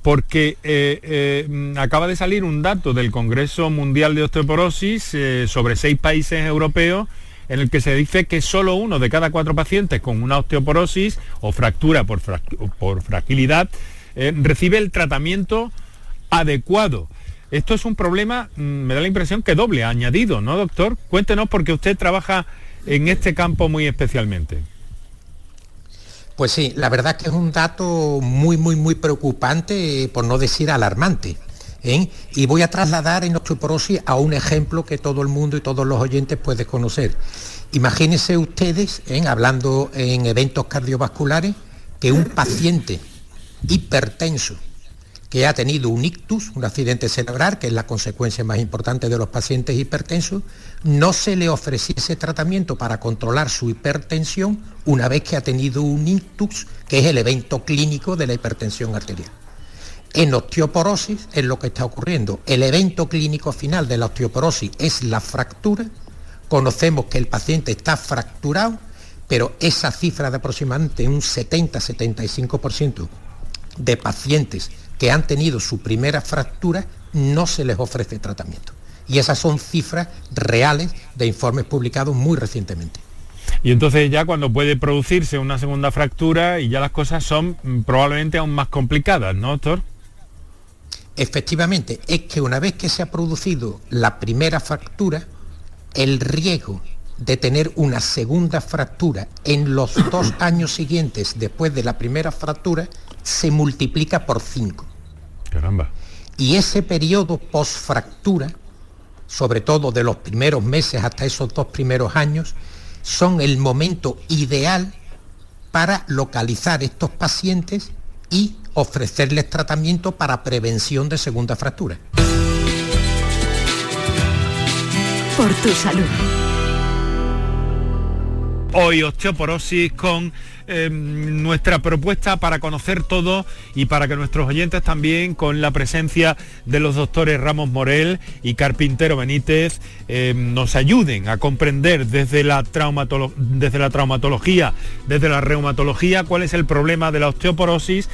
porque eh, eh, acaba de salir un dato del Congreso Mundial de Osteoporosis eh, sobre seis países europeos en el que se dice que solo uno de cada cuatro pacientes con una osteoporosis o fractura por, por fragilidad recibe el tratamiento adecuado. Esto es un problema, mm, me da la impresión que doble, añadido, ¿no, doctor? Cuéntenos porque usted trabaja en este campo muy especialmente. Pues sí, la verdad que es un dato muy, muy, muy preocupante, por no decir alarmante. ¿eh? Y voy a trasladar en osteoporosis a un ejemplo que todo el mundo y todos los oyentes pueden conocer. Imagínense ustedes, ¿eh? hablando en eventos cardiovasculares, que un paciente hipertenso que ha tenido un ictus, un accidente cerebral, que es la consecuencia más importante de los pacientes hipertensos, no se le ofreciese tratamiento para controlar su hipertensión una vez que ha tenido un ictus, que es el evento clínico de la hipertensión arterial. En osteoporosis es lo que está ocurriendo. El evento clínico final de la osteoporosis es la fractura. Conocemos que el paciente está fracturado, pero esa cifra de aproximadamente un 70-75% de pacientes que han tenido su primera fractura no se les ofrece tratamiento. Y esas son cifras reales de informes publicados muy recientemente. Y entonces ya cuando puede producirse una segunda fractura y ya las cosas son mm, probablemente aún más complicadas, ¿no, doctor? Efectivamente, es que una vez que se ha producido la primera fractura, el riesgo de tener una segunda fractura en los dos (coughs) años siguientes después de la primera fractura se multiplica por cinco. Caramba. Y ese periodo post-fractura, sobre todo de los primeros meses hasta esos dos primeros años, son el momento ideal para localizar estos pacientes y ofrecerles tratamiento para prevención de segunda fractura. Por tu salud. Hoy osteoporosis con Em, nuestra propuesta para conocer todo y para que nuestros oyentes también, con la presencia de los doctores Ramos Morel y Carpintero Benítez, em, nos ayuden a comprender desde la, desde la traumatología, desde la reumatología, cuál es el problema de la osteoporosis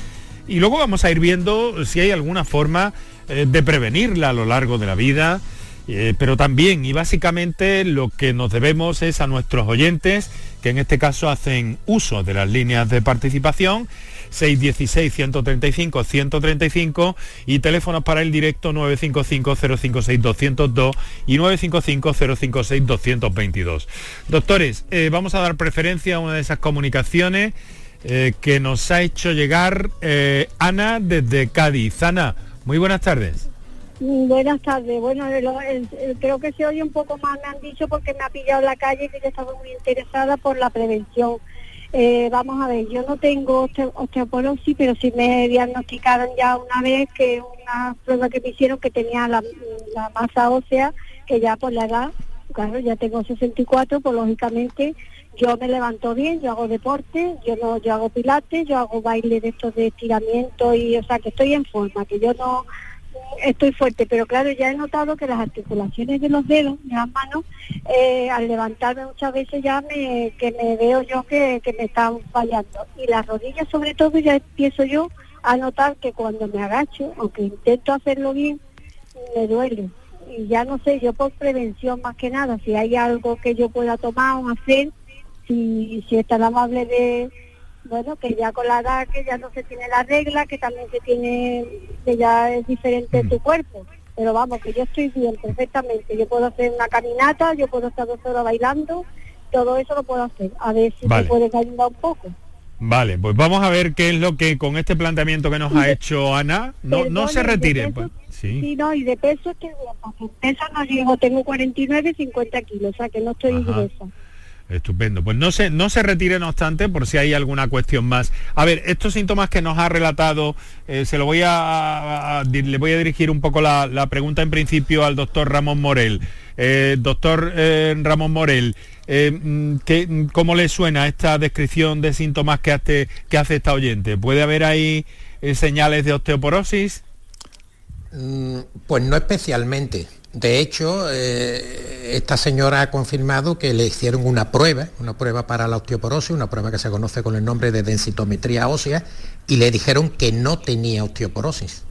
y luego vamos a ir viendo si hay alguna forma eh, de prevenirla a lo largo de la vida. Eh, pero también y básicamente lo que nos debemos es a nuestros oyentes que en este caso hacen uso de las líneas de participación 616-135-135 y teléfonos para el directo 955-056-202 y 955-056-222. Doctores, eh, vamos a dar preferencia a una de esas comunicaciones eh, que nos ha hecho llegar eh, Ana desde Cádiz. Ana, muy buenas tardes. Buenas tardes. Bueno, creo que se oye un poco más, me han dicho, porque me ha pillado la calle y yo estaba muy interesada por la prevención. Eh, vamos a ver, yo no tengo osteoporosis, pero sí me diagnosticaron ya una vez que una prueba que me hicieron que tenía la, masa ósea, que ya por la edad, claro, ya tengo 64, pues lógicamente yo me levanto bien, yo hago deporte, yo no, yo hago pilates, yo hago baile de estos de estiramiento y, o sea, que estoy en forma, que yo no estoy fuerte, pero claro, ya he notado que las articulaciones de los dedos, de las manos, eh, al levantarme muchas veces ya me, que me veo yo que, que me están fallando. Y las rodillas sobre todo ya empiezo yo a notar que cuando me agacho, aunque intento hacerlo bien, me duele. Y ya no sé, yo por prevención más que nada, si hay algo que yo pueda tomar o hacer, si, si es tan amable de, bueno, que ya con la edad que ya no se tiene la regla, que también se tiene, que ya es diferente tu cuerpo. Pero vamos, que yo estoy bien perfectamente. Yo puedo hacer una caminata, yo puedo estar dos horas bailando, todo eso lo puedo hacer. A ver si Vale. me puedes ayudar un poco. Vale, pues vamos a ver qué es lo que con este planteamiento que nos ha hecho Ana, no, no se de retire. peso- pues, sí. Sí, no, y de peso estoy bien, porque peso no llego, tengo 49, 50 kilos, o sea que no estoy Ajá. gruesa. Estupendo. Pues no se, no se retire, no obstante, por si hay alguna cuestión más. A ver, estos síntomas que nos ha relatado, eh, se lo voy a, le voy a dirigir un poco la, la pregunta en principio al doctor Ramón Morel. Eh, doctor eh, Ramón Morel, mm, ¿qué- ¿cómo le suena esta descripción de síntomas que hace, que hace esta oyente? ¿Puede haber ahí señales de osteoporosis? Mm, Pues no especialmente. De hecho, eh, esta señora ha confirmado que le hicieron una prueba, una prueba para la osteoporosis, una prueba que se conoce con el nombre de densitometría ósea, y le dijeron que no tenía osteoporosis.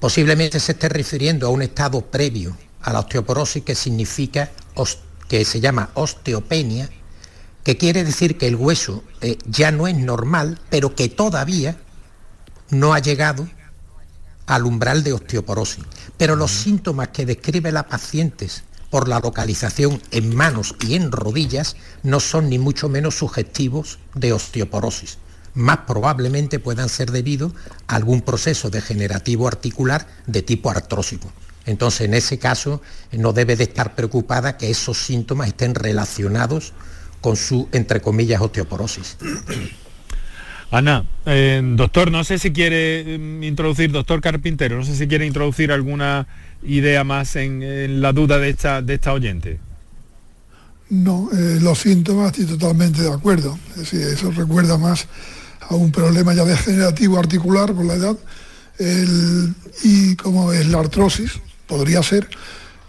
Posiblemente se esté refiriendo a un estado previo a la osteoporosis que significa, que se llama osteopenia, que quiere decir que el hueso eh, ya no es normal, pero que todavía no ha llegado al umbral de osteoporosis. Pero los síntomas que describe la paciente por la localización en manos y en rodillas no son ni mucho menos sugestivos de osteoporosis. Más probablemente puedan ser debido a algún proceso degenerativo articular de tipo artrósico. Entonces, en ese caso, no debe de estar preocupada que esos síntomas estén relacionados con su, entre comillas, osteoporosis. Ana, eh, doctor, no sé si quiere eh, introducir, doctor Carpintero, no sé si quiere introducir alguna idea más en, la duda de esta, de esta oyente. No, eh, los síntomas estoy totalmente de acuerdo. Es decir, eso recuerda más a un problema ya degenerativo articular por la edad y como es la artrosis, podría ser,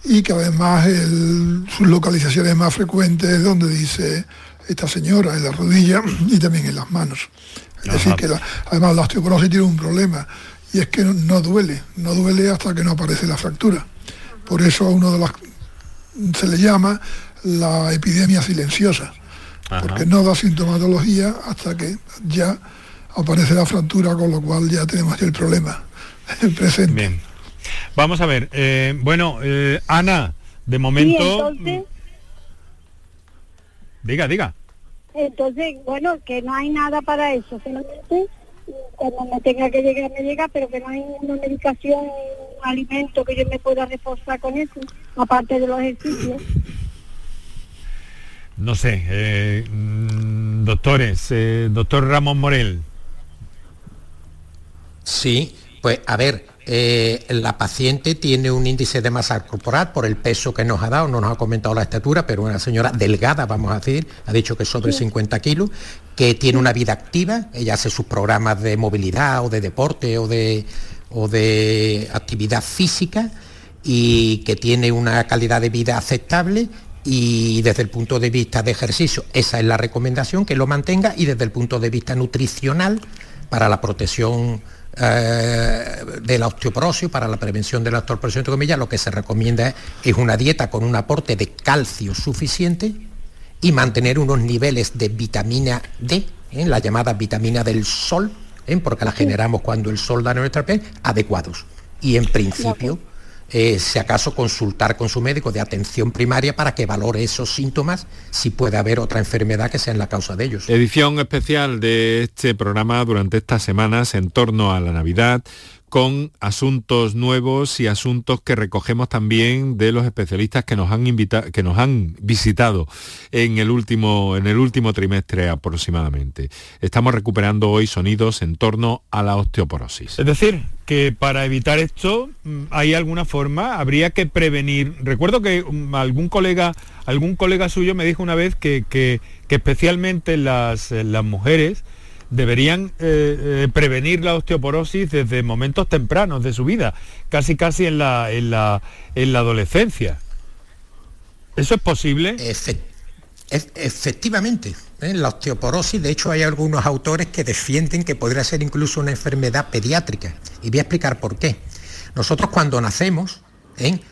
y que además el- sus localizaciones más frecuentes donde dice esta señora, en la rodilla (clears throat) y también en las manos. Es decir, que la- además la osteoporosis tiene un problema y es que no, no duele, no duele hasta que no aparece la fractura. Por eso a uno de las se le llama la epidemia silenciosa, porque no da sintomatología hasta que ya aparece la fractura, con lo cual ya tenemos el problema (laughs) presente. Bien. Vamos a ver, eh, bueno, eh, Ana, de Y momento... entonces, Diga, diga. Entonces, bueno, que no hay nada para eso, solamente cuando me tenga que llegar, me llega, pero que no hay ninguna medicación, un alimento que yo me pueda reforzar con eso, aparte de los ejercicios. No sé, eh, mm, doctores, eh, doctor Ramón Morel. Sí, pues a ver, eh, la paciente tiene un índice de masa corporal por el peso que nos ha dado, no nos ha comentado la estatura, pero una señora delgada, vamos a decir, ha dicho que es sobre 50 kilos, que tiene una vida activa, ella hace sus programas de movilidad o de deporte o de, o de actividad física y que tiene una calidad de vida aceptable y desde el punto de vista de ejercicio, esa es la recomendación, que lo mantenga y desde el punto de vista nutricional, para la protección eh, de la osteoporosis, para la prevención de la osteoporosis, entre comillas, lo que se recomienda es una dieta con un aporte de calcio suficiente y mantener unos niveles de vitamina D, ¿eh? la llamada vitamina del sol, ¿eh? porque la generamos cuando el sol da en nuestra piel, adecuados. Y en principio, eh, si acaso consultar con su médico de atención primaria para que valore esos síntomas, si puede haber otra enfermedad que sea la causa de ellos. Edición especial de este programa durante estas semanas en torno a la Navidad con asuntos nuevos y asuntos que recogemos también de los especialistas que nos han que nos han visitado en el último en el último trimestre aproximadamente. Estamos recuperando hoy sonidos en torno a la osteoporosis. Es decir, que para evitar esto mm, hay alguna forma, habría que prevenir. Recuerdo que mm, algún colega, algún colega suyo me dijo una vez que, que, especialmente las, las mujeres deberían eh, eh, prevenir la osteoporosis desde momentos tempranos de su vida, casi casi en la, en la, en la adolescencia. ¿Eso es posible? efectivamente. ¿eh? La osteoporosis, de hecho hay algunos autores que defienden que podría ser incluso una enfermedad pediátrica. Y voy a explicar por qué. Nosotros cuando nacemos,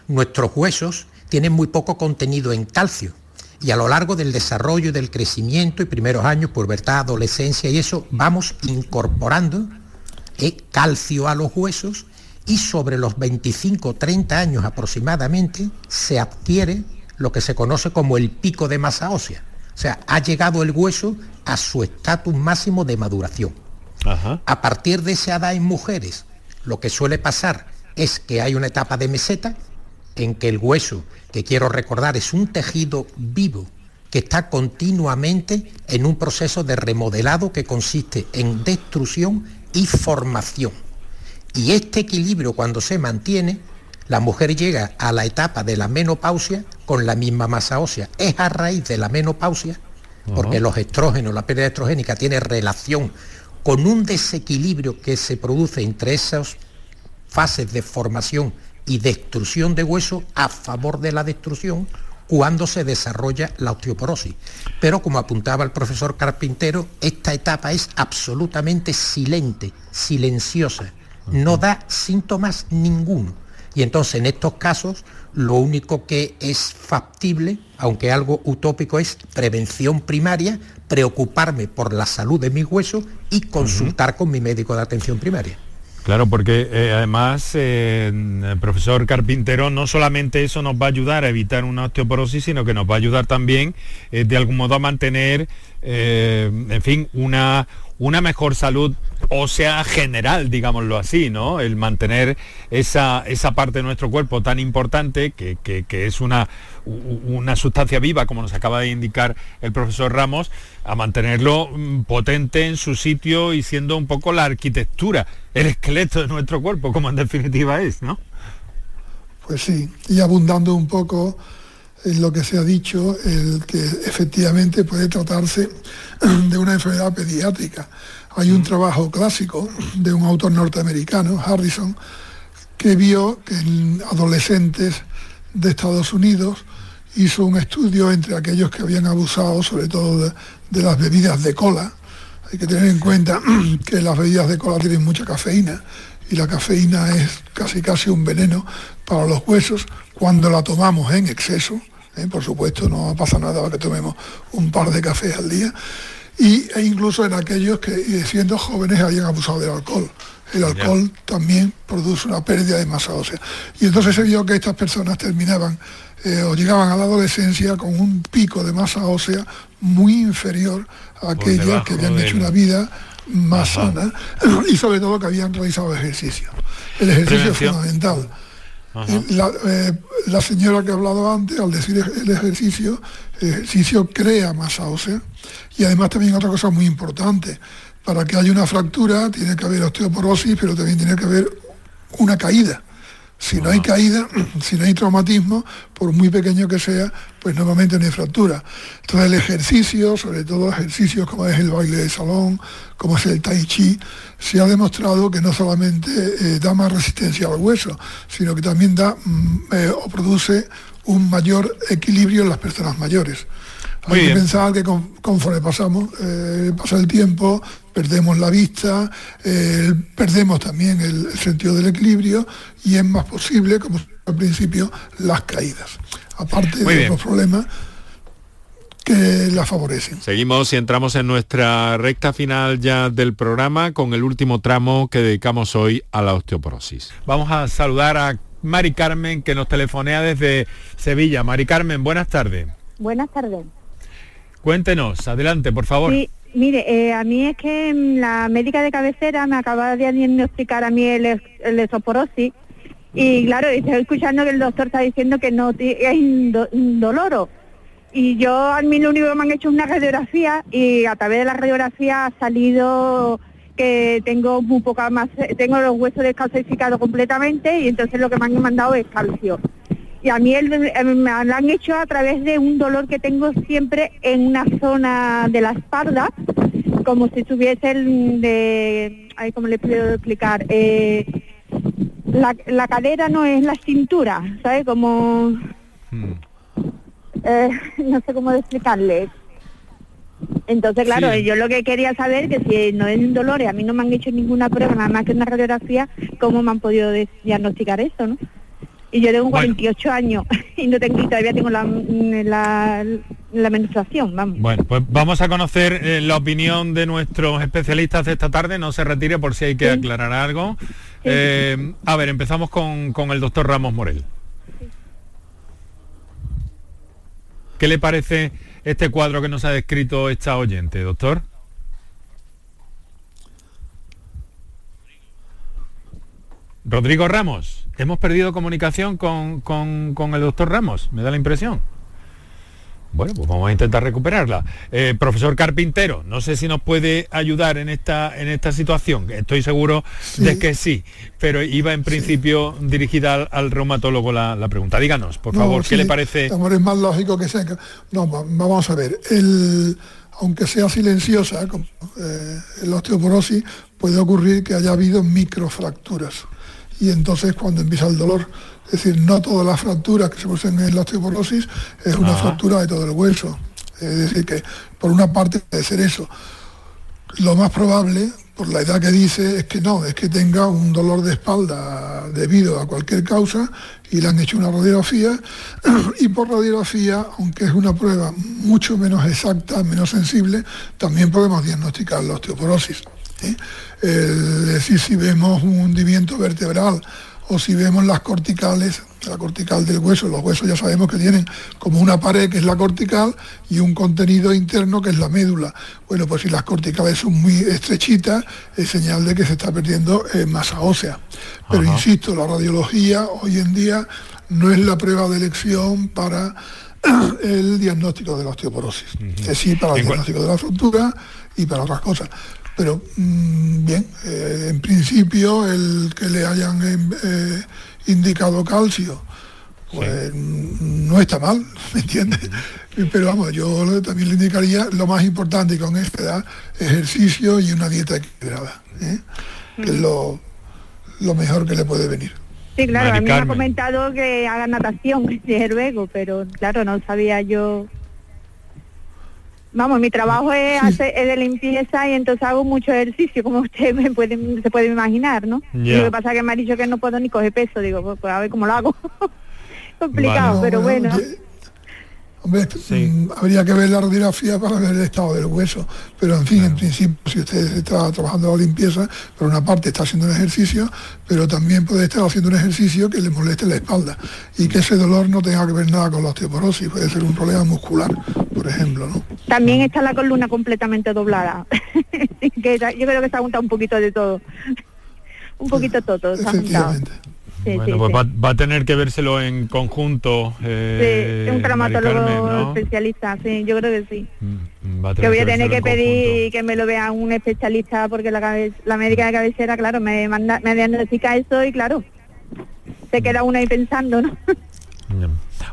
nuestros huesos tienen muy poco contenido en calcio y a lo largo del desarrollo y del crecimiento y primeros años, pubertad, adolescencia y eso, vamos incorporando eh, calcio a los huesos y sobre los 25 30 años aproximadamente se adquiere lo que se conoce como el pico de masa ósea. O sea, ha llegado el hueso a su estatus máximo de maduración. A partir de esa edad en mujeres, lo que suele pasar es que hay una etapa de meseta en que el hueso que quiero recordar es un tejido vivo que está continuamente en un proceso de remodelado que consiste en destrucción y formación. Y este equilibrio cuando se mantiene, la mujer llega a la etapa de la menopausia con la misma masa ósea. Es a raíz de la menopausia, porque los estrógenos, la pérdida estrogénica tiene relación con un desequilibrio que se produce entre esas fases de formación y destrucción de hueso a favor de la destrucción cuando se desarrolla la osteoporosis. Pero como apuntaba el profesor Carpintero, esta etapa es absolutamente silente, silenciosa, no da síntomas ninguno. Y entonces en estos casos lo único que es factible, aunque algo utópico, es prevención primaria, preocuparme por la salud de mis huesos y consultar con mi médico de atención primaria. Claro, porque eh, además, eh, profesor Carpintero, no solamente eso nos va a ayudar a evitar una osteoporosis, sino que nos va a ayudar también eh, de algún modo a mantener, en fin, una, una mejor salud ósea general, digámoslo así, ¿no? El mantener esa, esa parte de nuestro cuerpo tan importante, que, es una, una sustancia viva, como nos acaba de indicar el profesor Ramos, a mantenerlo mm, potente en su sitio y siendo un poco la arquitectura, el esqueleto de nuestro cuerpo, como en definitiva es, ¿no? Pues sí, y abundando un poco lo que se ha dicho, el que efectivamente puede tratarse (clears throat) de una enfermedad pediátrica. Hay un trabajo clásico de un autor norteamericano, Harrison, que vio que en adolescentes de Estados Unidos hizo un estudio entre aquellos que habían abusado sobre todo de, las bebidas de cola. Hay que tener en cuenta (clears throat) que las bebidas de cola tienen mucha cafeína y la cafeína es casi casi un veneno para los huesos cuando la tomamos en exceso. ¿eh? Por supuesto, no pasa nada que tomemos un par de cafés al día. Y, e incluso en aquellos que siendo jóvenes habían abusado del alcohol. El alcohol también produce una pérdida de masa ósea. Y entonces se vio que estas personas terminaban eh, o llegaban a la adolescencia con un pico de masa ósea muy inferior a aquellas que habían hecho una vida más sana (laughs) y sobre todo que habían realizado ejercicio. El ejercicio es fundamental. Eh, la, señora que ha hablado antes, al decir el ejercicio, el ejercicio crea masa ósea y además también otra cosa muy importante, para que haya una fractura tiene que haber osteoporosis, pero también tiene que haber una caída. Si no hay caída, (clears throat) si no hay traumatismo, por muy pequeño que sea, pues normalmente no hay fractura. Entonces el ejercicio, sobre todo ejercicios como es el baile de salón, como es el tai chi, se ha demostrado que no solamente eh, da más resistencia al hueso, sino que también da mm, eh, o produce un mayor equilibrio en las personas mayores. Hay que pensar que conforme pasamos, eh, pasa el tiempo, perdemos la vista, eh, perdemos también el, sentido del equilibrio y es más posible, como al principio, las caídas. Aparte de otros problemas que la favorecen. Seguimos y entramos en nuestra recta final ya del programa con el último tramo que dedicamos hoy a la osteoporosis. Vamos a saludar a Mari Carmen que nos telefonea desde Sevilla. Mari Carmen, buenas tardes. Buenas tardes. Cuéntenos, adelante, por favor. Sí, mire, eh, a mí es que mm, la médica de cabecera me acaba de diagnosticar a mí el, el esoporosis y claro, estoy escuchando que el doctor está diciendo que no es indo- indoloro. Y yo a mí lo único que me han hecho es una radiografía y a través de la radiografía ha salido que tengo muy poca más, tengo los huesos descalcificados completamente y entonces lo que me han mandado es calcio. Y a mí el- eh, me lo han hecho a través de un dolor que tengo siempre en una zona de la espalda, como si tuviese el de, ay, ¿cómo le puedo explicar? Eh, la, la cadera no es la cintura, ¿sabes? Como, eh, (laughs) no sé cómo explicarle. Entonces, claro, Sí. yo lo que quería saber que si no es un dolor y a mí no me han hecho ninguna prueba, nada más que una radiografía, ¿cómo me han podido diagnosticar eso, no? Y yo tengo 48 años (laughs) y no tengo y todavía tengo la, la, la menstruación, vamos. Bueno, pues vamos a conocer eh, la opinión de nuestros especialistas de esta tarde. No se retire por si hay que aclarar algo. Eh, a ver, empezamos con, con el doctor Ramos Morel. ¿Qué le parece este cuadro que nos ha descrito esta oyente, doctor? Rodrigo Ramos, hemos perdido comunicación con, con- con el doctor Ramos, me da la impresión. Bueno, pues vamos a intentar recuperarla. Eh, profesor Carpintero, no sé si nos puede ayudar en esta, en esta situación. Estoy seguro de que sí, pero iba en principio dirigida al, al reumatólogo la, la pregunta. Díganos, por No, favor, ¿qué le parece? Amor, es más lógico que sea. No, va- vamos a ver. El, aunque sea silenciosa, como, eh, la osteoporosis, puede ocurrir que haya habido microfracturas. Y entonces cuando empieza el dolor, es decir, no todas las fracturas que se producen en la osteoporosis es una fractura de todo el hueso. Es decir, que por una parte puede ser eso. Lo más probable, por la edad que dice, es que no, es que tenga un dolor de espalda debido a cualquier causa y le han hecho una radiografía (clears throat) y por radiografía, aunque es una prueba mucho menos exacta, menos sensible, también podemos diagnosticar la osteoporosis. ¿Eh? Es decir, si vemos un hundimiento vertebral o si vemos las corticales, la cortical del hueso, los huesos ya sabemos que tienen como una pared que es la cortical y un contenido interno que es la médula. Bueno, pues si las corticales son muy estrechitas, es señal de que se está perdiendo eh, masa ósea. Pero insisto, la radiología hoy en día no es la prueba de elección para (clears throat) el diagnóstico de la osteoporosis. Es sí para el diagnóstico de la fractura y para otras cosas. Pero mm, bien, eh, en principio el que le hayan em, eh, indicado calcio, pues mm, no está mal, (laughs) ¿me entiendes? Pero vamos, yo también le indicaría lo más importante con esta edad, ejercicio y una dieta equilibrada, ¿eh? que es lo, lo mejor que le puede venir. Sí, claro, Mari a mí me ha comentado que haga natación, (laughs) desde luego, pero claro, no sabía yo. Vamos, mi trabajo es, hacer, es de limpieza y entonces hago mucho ejercicio, como (laughs) usted me puede, se puede imaginar, ¿no? Y Ya. Lo que pasa es que me ha dicho que no puedo ni coger peso, digo, pues, pues a ver cómo lo hago. (laughs) Complicado, Vale. pero No, bueno. Hombre, mm, habría que ver la radiografía para ver el estado del hueso, pero en fin, en principio, si usted está trabajando la limpieza, por una parte está haciendo un ejercicio, pero también puede estar haciendo un ejercicio que le moleste la espalda y que ese dolor no tenga que ver nada con la osteoporosis, puede ser un problema muscular, por ejemplo, ¿no? También está la columna completamente doblada. (laughs) Que yo creo que se ha juntado un poquito de todo. un poquito todo, se ha juntado. Sí, bueno, sí, pues. Va, va a tener que vérselo en conjunto. eh, Sí, un traumatólogo Carmen, ¿no? especialista, sí, yo creo que sí. Va a Que voy a tener que pedir que me lo vea un especialista porque la, cabe- la médica de cabecera, claro, me manda, me diagnostica eso y claro, se queda uno ahí pensando, ¿no?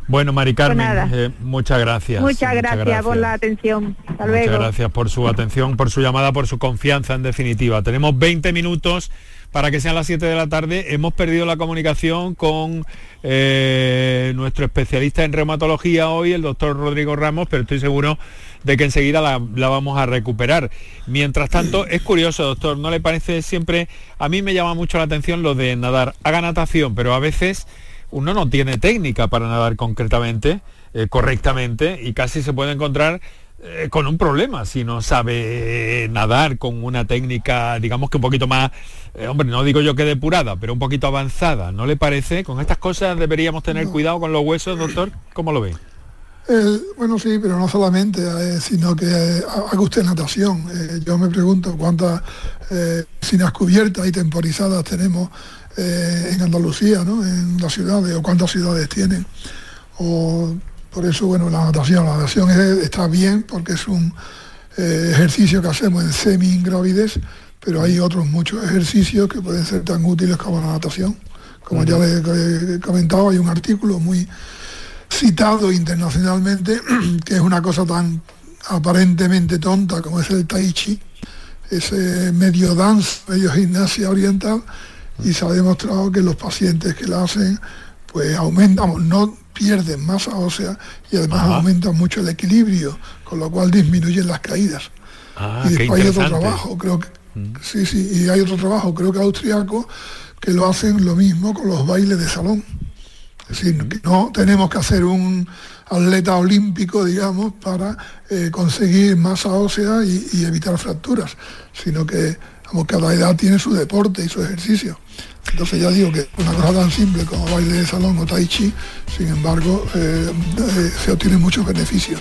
Bueno, Mari Carmen, Pues nada. eh, muchas gracias. Muchas gracias, por la atención. Hasta luego. Muchas gracias por su atención, por su llamada, por su confianza en definitiva. Tenemos 20 minutos para que sean las 7 de la tarde. Hemos perdido la comunicación con eh, nuestro especialista en reumatología hoy, el doctor Rodrigo Ramos, pero estoy seguro de que enseguida la, la vamos a recuperar. Mientras tanto, es curioso, doctor, ¿no le parece siempre? A mí me llama mucho la atención lo de nadar. Haga natación, pero a veces uno no tiene técnica para nadar concretamente, eh, correctamente, y casi se puede encontrar eh, con un problema si no sabe eh, nadar con una técnica, digamos que un poquito más, eh, hombre, no digo yo que depurada, pero un poquito avanzada, ¿no le parece? Con estas cosas deberíamos tener cuidado con los huesos, doctor, ¿cómo lo ve? bueno, sí, pero no solamente, eh, sino que eh, haga usted natación. Eh, yo me pregunto cuántas piscinas cubiertas y temporizadas tenemos en Andalucía, ¿no? en las ciudades, o cuántas ciudades tienen. O, por eso, bueno, la natación, la natación está bien porque es un ejercicio que hacemos en semi-ingravidez, pero hay otros muchos ejercicios que pueden ser tan útiles como la natación. Como ya le he comentado, hay un artículo muy citado internacionalmente, (clears throat) que es una cosa tan aparentemente tonta como es el tai chi, ese medio dance, medio gimnasia oriental, y se ha demostrado que los pacientes que la hacen, pues aumentan, no pierden masa ósea y además aumentan mucho el equilibrio, con lo cual disminuyen las caídas. Ah, y después hay otro trabajo, creo que, mm. sí, sí, y hay otro trabajo, creo que austriaco, que lo hacen lo mismo con los bailes de salón. Es decir, que no tenemos que hacer un atleta olímpico, digamos, para eh, conseguir masa ósea y, evitar fracturas, sino que cada edad tiene su deporte y su ejercicio. Entonces ya digo que una cosa tan simple como baile de salón o tai chi, sin embargo, eh, eh, se obtienen muchos beneficios.